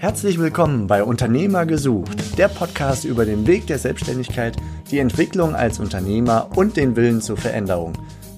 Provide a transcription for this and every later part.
Herzlich willkommen bei Unternehmer gesucht, der Podcast über den Weg der Selbstständigkeit, die Entwicklung als Unternehmer und den Willen zur Veränderung.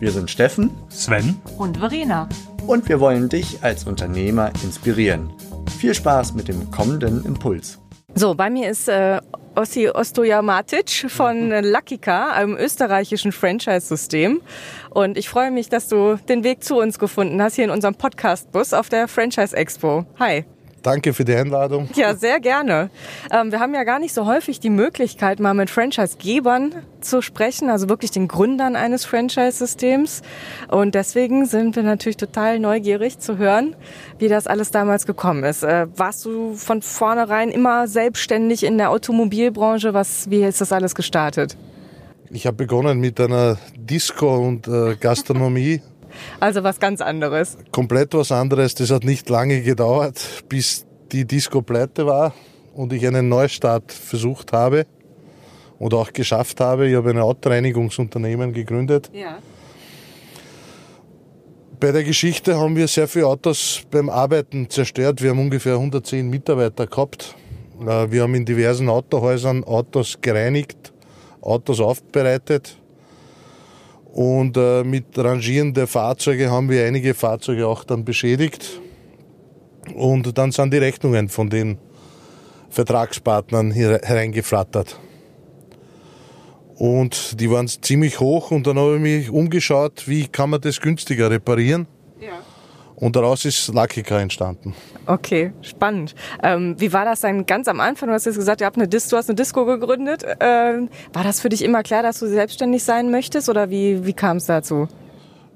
Wir sind Steffen, Sven und Verena. Und wir wollen dich als Unternehmer inspirieren. Viel Spaß mit dem kommenden Impuls. So, bei mir ist äh, Ossi Ostojamatic von Luckika, einem österreichischen Franchise-System. Und ich freue mich, dass du den Weg zu uns gefunden hast, hier in unserem Podcast-Bus auf der Franchise Expo. Hi. Danke für die Einladung. Ja, sehr gerne. Ähm, wir haben ja gar nicht so häufig die Möglichkeit, mal mit Franchise-Gebern zu sprechen, also wirklich den Gründern eines Franchise-Systems. Und deswegen sind wir natürlich total neugierig zu hören, wie das alles damals gekommen ist. Äh, warst du von vornherein immer selbstständig in der Automobilbranche? Was, wie ist das alles gestartet? Ich habe begonnen mit einer Disco und äh, Gastronomie. Also was ganz anderes. Komplett was anderes. Das hat nicht lange gedauert, bis die Disco pleite war und ich einen Neustart versucht habe oder auch geschafft habe. Ich habe ein Autoreinigungsunternehmen gegründet. Ja. Bei der Geschichte haben wir sehr viele Autos beim Arbeiten zerstört. Wir haben ungefähr 110 Mitarbeiter gehabt. Äh, wir haben in diversen Autohäusern Autos gereinigt, Autos aufbereitet und äh, mit Rangieren der Fahrzeuge haben wir einige Fahrzeuge auch dann beschädigt. Und dann sind die Rechnungen von den Vertragspartnern hier hereingeflattert. Und die waren ziemlich hoch und dann habe ich mich umgeschaut, wie kann man das günstiger reparieren. Ja. Und daraus ist Car entstanden. Okay, spannend. Ähm, wie war das dann ganz am Anfang? Du hast jetzt gesagt, ihr habt eine Dis du hast eine Disco gegründet. Ähm, war das für dich immer klar, dass du selbstständig sein möchtest oder wie, wie kam es dazu?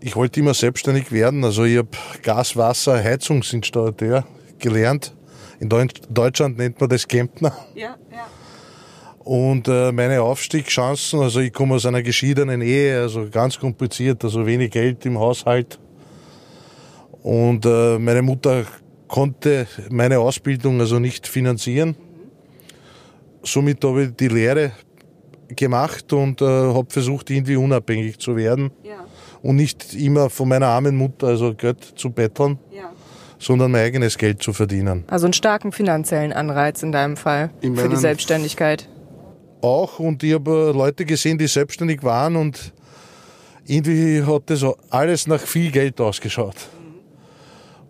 Ich wollte immer selbstständig werden. Also ich habe Gas, Wasser, Heizungsinstallateur gelernt. In Deutschland nennt man das Kempner. Ja, ja. Und äh, meine Aufstiegschancen, also ich komme aus einer geschiedenen Ehe, also ganz kompliziert, also wenig Geld im Haushalt und äh, meine Mutter konnte meine Ausbildung also nicht finanzieren. Somit habe ich die Lehre gemacht und äh, habe versucht, irgendwie unabhängig zu werden. Ja. Und nicht immer von meiner armen Mutter, also Geld zu betteln, ja. sondern mein eigenes Geld zu verdienen. Also einen starken finanziellen Anreiz in deinem Fall in für die Selbstständigkeit. Auch und ich habe Leute gesehen, die selbstständig waren und irgendwie hat das alles nach viel Geld ausgeschaut.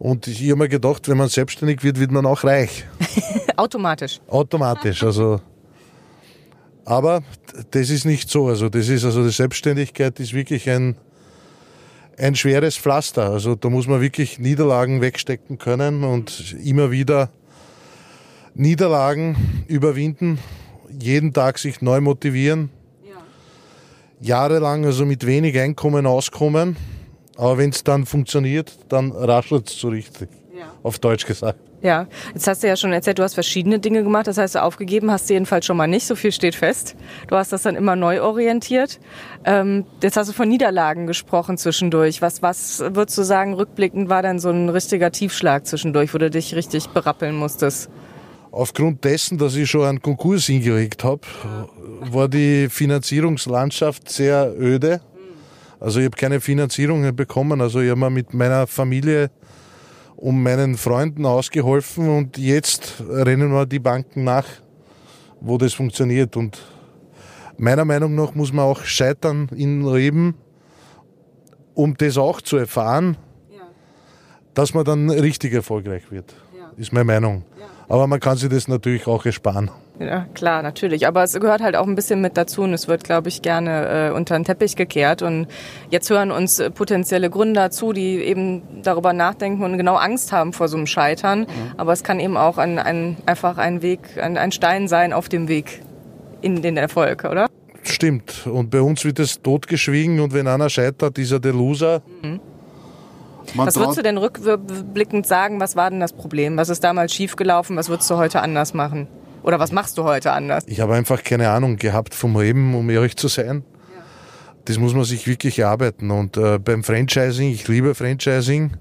Und ich habe mir gedacht, wenn man selbstständig wird, wird man auch reich. Automatisch. Automatisch. Also, aber das ist nicht so. Also das ist also die Selbstständigkeit ist wirklich ein ein schweres Pflaster. Also da muss man wirklich Niederlagen wegstecken können und immer wieder Niederlagen überwinden, jeden Tag sich neu motivieren, ja. jahrelang also mit wenig Einkommen auskommen aber wenn es dann funktioniert, dann raschelt es so richtig. Ja. Auf Deutsch gesagt. Ja, jetzt hast du ja schon erzählt, du hast verschiedene Dinge gemacht. Das heißt, aufgegeben hast du jedenfalls schon mal nicht. So viel steht fest. Du hast das dann immer neu orientiert. Ähm, jetzt hast du von Niederlagen gesprochen zwischendurch. Was, was würdest du sagen, rückblickend war dann so ein richtiger Tiefschlag zwischendurch, wo du dich richtig berappeln musstest? Aufgrund dessen, dass ich schon einen Konkurs hingelegt habe, war die Finanzierungslandschaft sehr öde. Also ich habe keine Finanzierung bekommen. Also ich habe mir mit meiner Familie und meinen Freunden ausgeholfen und jetzt rennen wir die Banken nach, wo das funktioniert. Und meiner Meinung nach muss man auch scheitern im Leben, um das auch zu erfahren, ja. dass man dann richtig erfolgreich wird. Ja. Ist meine Meinung. Ja. Aber man kann sich das natürlich auch ersparen. Ja, klar, natürlich. Aber es gehört halt auch ein bisschen mit dazu und es wird, glaube ich, gerne äh, unter den Teppich gekehrt. Und jetzt hören uns äh, potenzielle Gründer zu, die eben darüber nachdenken und genau Angst haben vor so einem Scheitern. Mhm. Aber es kann eben auch ein, ein, einfach ein Weg, ein, ein Stein sein auf dem Weg in den Erfolg, oder? Stimmt. Und bei uns wird es totgeschwiegen und wenn einer scheitert, ist er der Loser. Mhm. was würdest du denn rückblickend sagen, was war denn das Problem? Was ist damals schiefgelaufen? Was würdest du heute anders machen? Oder was machst du heute anders? Ich habe einfach keine Ahnung gehabt vom Leben, um ehrlich zu sein. Ja. Das muss man sich wirklich erarbeiten. Und äh, beim Franchising, ich liebe Franchising,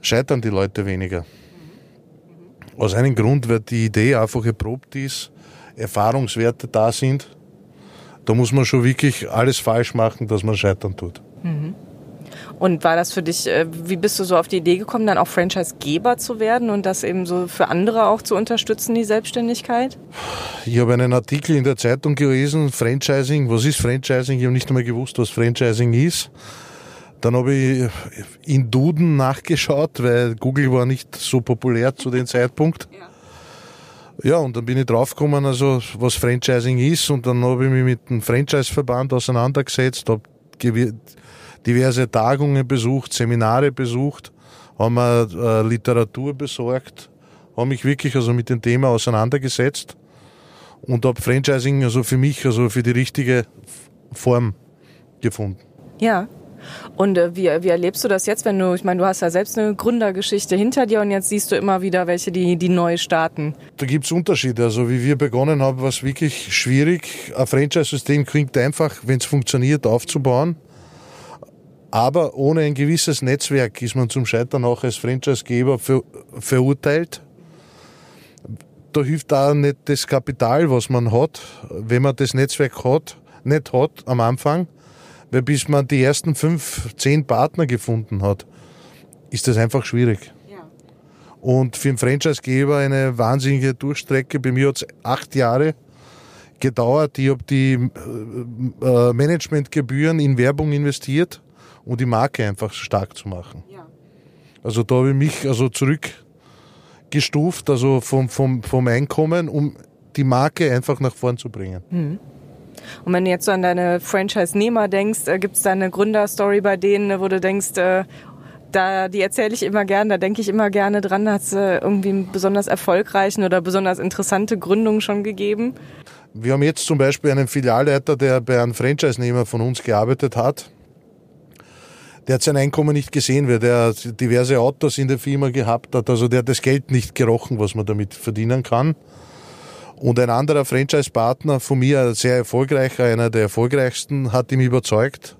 scheitern die Leute weniger. Mhm. Aus einem Grund, weil die Idee einfach erprobt ist, Erfahrungswerte da sind. Da muss man schon wirklich alles falsch machen, dass man scheitern tut. Mhm. Und war das für dich, äh, wie bist du so auf die Idee gekommen, dann auch Franchise-Geber zu werden und das eben so für andere auch zu unterstützen, die Selbstständigkeit? Ich habe einen Artikel in der Zeitung gelesen, Franchising, was ist Franchising? Ich habe nicht einmal gewusst, was Franchising ist. Dann habe ich in Duden nachgeschaut, weil Google war nicht so populär zu dem Zeitpunkt. Ja. Ja, und dann bin ich draufgekommen, also was Franchising ist, und dann habe ich mich mit dem Franchise-Verband auseinandergesetzt, habe diverse Tagungen besucht, Seminare besucht, haben mir äh, Literatur besorgt, habe mich wirklich also mit dem Thema auseinandergesetzt und habe Franchising also für mich also für die richtige Form gefunden. Ja, und äh, wie, wie erlebst du das jetzt, wenn du, ich meine, du hast ja selbst eine Gründergeschichte hinter dir und jetzt siehst du immer wieder welche, die, die neu starten. Da gibt es Unterschiede. Also wie wir begonnen haben, war es wirklich schwierig. Ein Franchise-System klingt einfach, wenn es funktioniert, aufzubauen. Aber ohne ein gewisses Netzwerk ist man zum Scheitern auch als Franchisegeber ver verurteilt. Da hilft da nicht das Kapital, was man hat, wenn man das Netzwerk hat, nicht hat am Anfang weil bis man die ersten fünf, zehn Partner gefunden hat, ist das einfach schwierig. Ja. Und für einen Franchisegeber eine wahnsinnige Durchstrecke. Bei mir hat es acht Jahre gedauert. Ich habe die äh, äh, Managementgebühren in Werbung investiert, um die Marke einfach stark zu machen. Ja. Also da habe ich mich also zurückgestuft, also vom, vom, vom Einkommen, um die Marke einfach nach vorn zu bringen. Mhm. Und wenn du jetzt so an deine Franchise-Nehmer denkst, äh, gibt es da eine Gründerstory bei denen, wo du denkst, äh, da, die erzähle ich immer gerne, da denke ich immer gerne dran, hat es äh, irgendwie einen besonders erfolgreichen oder besonders interessante Gründung schon gegeben? Wir haben jetzt zum Beispiel einen Filialleiter, der bei einem Franchise-Nehmer von uns gearbeitet hat. Der hat sein Einkommen nicht gesehen, weil der diverse Autos in der Firma gehabt hat. Also der hat das Geld nicht gerochen, was man damit verdienen kann. Und ein anderer Franchise-Partner von mir, sehr erfolgreicher, einer der erfolgreichsten, hat ihm überzeugt,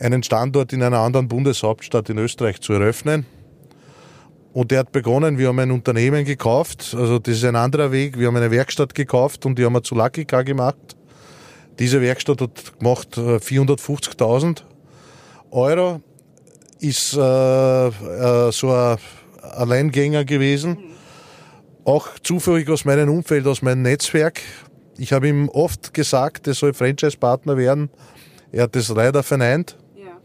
einen Standort in einer anderen Bundeshauptstadt in Österreich zu eröffnen. Und der hat begonnen, wir haben ein Unternehmen gekauft, also das ist ein anderer Weg, wir haben eine Werkstatt gekauft und die haben wir zu Lucky Car gemacht. Diese Werkstatt hat gemacht 450.000 äh, Euro, ist äh, äh, so ein Alleingänger gewesen auch zufällig aus meinem Umfeld, aus meinem Netzwerk. Ich habe ihm oft gesagt, er soll Franchise-Partner werden. Er hat das leider verneint. Ja.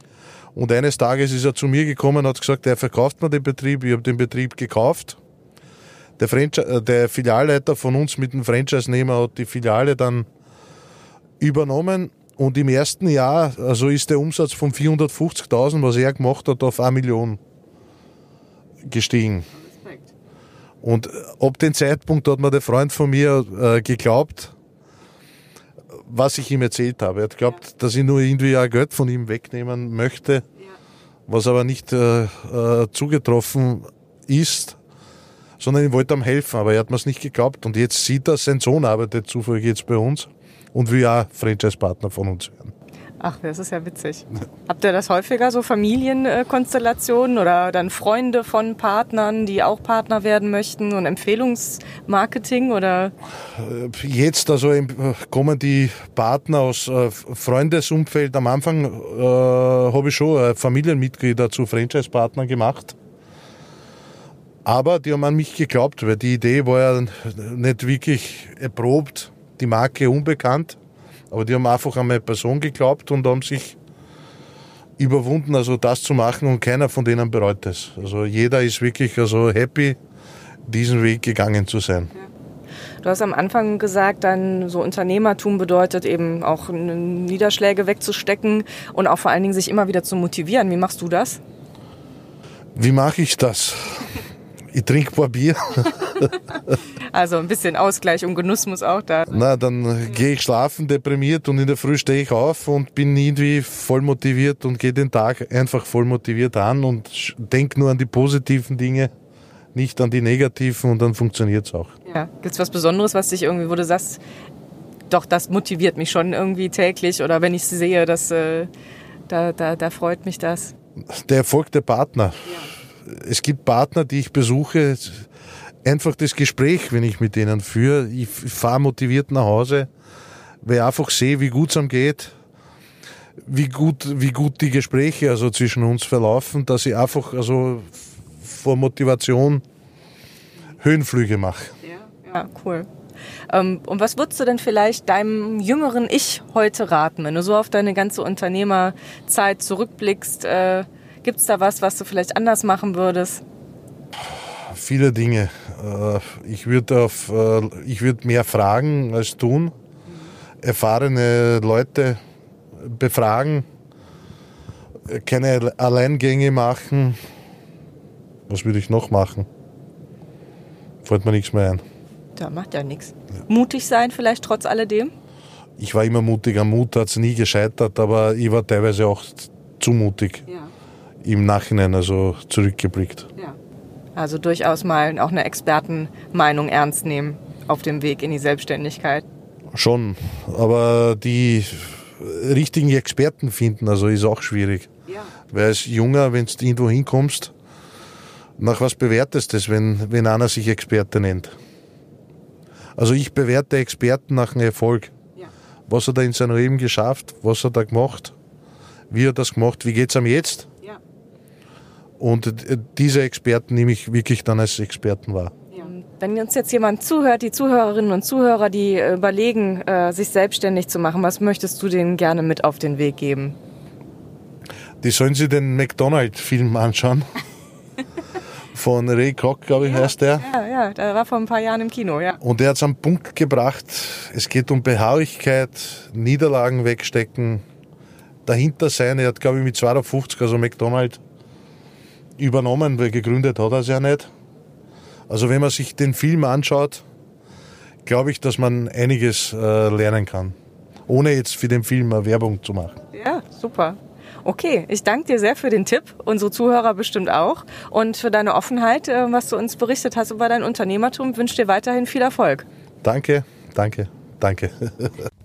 Und eines Tages ist er zu mir gekommen und hat gesagt, er verkauft mir den Betrieb. Ich habe den Betrieb gekauft. Der, äh, der Filialleiter von uns mit dem Franchise-Nehmer hat die Filiale dann übernommen. Und im ersten Jahr, also ist der Umsatz von 450.000, was er gemacht hat, auf 1 Million gestiegen. Und ab dem Zeitpunkt hat mir der Freund von mir äh, geglaubt, was ich ihm erzählt habe. Er hat geglaubt, ja. dass ich nur irgendwie ein Geld von ihm wegnehmen möchte, ja. was aber nicht äh, äh, zugetroffen ist, sondern ich wollte ihm helfen, aber er hat mir es nicht geglaubt. Und jetzt sieht er, sein Sohn arbeitet zufällig jetzt bei uns und will auch Franchise-Partner von uns werden. Ach, das ist ja witzig. Habt ihr das häufiger, so Familienkonstellationen oder dann Freunde von Partnern, die auch Partner werden möchten und Empfehlungsmarketing oder? Äh, jetzt also kommen die Partner aus äh, Freundesumfeld. Am Anfang äh, habe ich schon äh, Familienmitglieder zu Franchise-Partnern gemacht. Aber die haben an mich geglaubt, weil die Idee war ja nicht wirklich erprobt, die Marke unbekannt. Aber die haben einfach an meine Person geglaubt und haben sich überwunden, also das zu machen und keiner von denen bereut es. Also jeder ist wirklich also happy, diesen Weg gegangen zu sein. Du hast am Anfang gesagt, dann so Unternehmertum bedeutet eben auch Niederschläge wegzustecken und auch vor allen Dingen sich immer wieder zu motivieren. Wie machst du das? Wie mache ich das? Ich trinke ein paar Bier. also ein bisschen Ausgleich und Genuss muss auch da. Na, dann gehe ich schlafen, deprimiert und in der Früh stehe ich auf und bin irgendwie voll motiviert und gehe den Tag einfach voll motiviert an und denke nur an die positiven Dinge, nicht an die negativen und dann funktioniert es auch. Ja, gibt es was Besonderes, was dich irgendwie, wo du sagst, doch, das motiviert mich schon irgendwie täglich oder wenn ich sehe, dass, äh, da, da, da freut mich das. Der Erfolg der Partner. Ja es gibt Partner, die ich besuche, einfach das Gespräch, wenn ich mit denen führe. Ich fahre motiviert nach Hause, weil ich einfach sehe, wie gut es ihm geht, wie gut, wie gut die Gespräche also zwischen uns verlaufen, dass ich einfach also vor Motivation Höhenflüge mache. Ja, ja cool. Ähm, und was würdest du denn vielleicht deinem jüngeren Ich heute raten, wenn du so auf deine ganze Unternehmerzeit zurückblickst? Äh, Gibt es da was, was du vielleicht anders machen würdest? Viele Dinge. Äh, ich würde äh, würd mehr fragen als tun. Erfahrene Leute befragen. Keine Alleingänge machen. Was würde ich noch machen? Fällt mir nichts mehr ein. Da macht ja nichts. Mutig sein vielleicht trotz alledem? Ich war immer mutig. Am Mut hat es nie gescheitert, aber ich war teilweise auch zu mutig. Ja. Im Nachhinein also zurückgeblickt. Ja. Also durchaus mal auch eine Expertenmeinung ernst nehmen auf dem Weg in die Selbstständigkeit. Schon, aber die richtigen Experten finden, also ist auch schwierig. Ja. Weil als Junger, wenn du irgendwo hinkommst, nach was bewertest du es, wenn, wenn einer sich Experte nennt? Also ich bewerte Experten nach dem Erfolg. Ja. Was hat er in seinem Leben geschafft? Was hat er gemacht? Wie hat er das gemacht? Wie geht es ihm jetzt? Und äh, diese Experten nehme ich wirklich dann als Experten wahr. Wenn uns jetzt jemand zuhört, die Zuhörerinnen und Zuhörer, die überlegen, äh, sich selbstständig zu machen, was möchtest du denen gerne mit auf den Weg geben? Die sollen sich den McDonald-Film anschauen. von Ray Kroc, glaube ich, ja, heißt der. Ja, ja, der war vor ein paar Jahren im Kino, ja. Und er hat es am Punkt gebracht, es geht um Beharrlichkeit, Niederlagen wegstecken, dahinter sein. Er hat, glaube ich, mit 250, also McDonald, übernommen, weil gegründet hat er es ja nicht. Also wenn man sich den Film anschaut, glaube ich, dass man einiges äh, lernen kann. Ohne jetzt für den Film eine Werbung zu machen. Ja, super. Okay, ich danke dir sehr für den Tipp, unsere Zuhörer bestimmt auch und für deine Offenheit, äh, was du uns berichtet hast über dein Unternehmertum. Ich wünsche dir weiterhin viel Erfolg. Danke, danke, danke.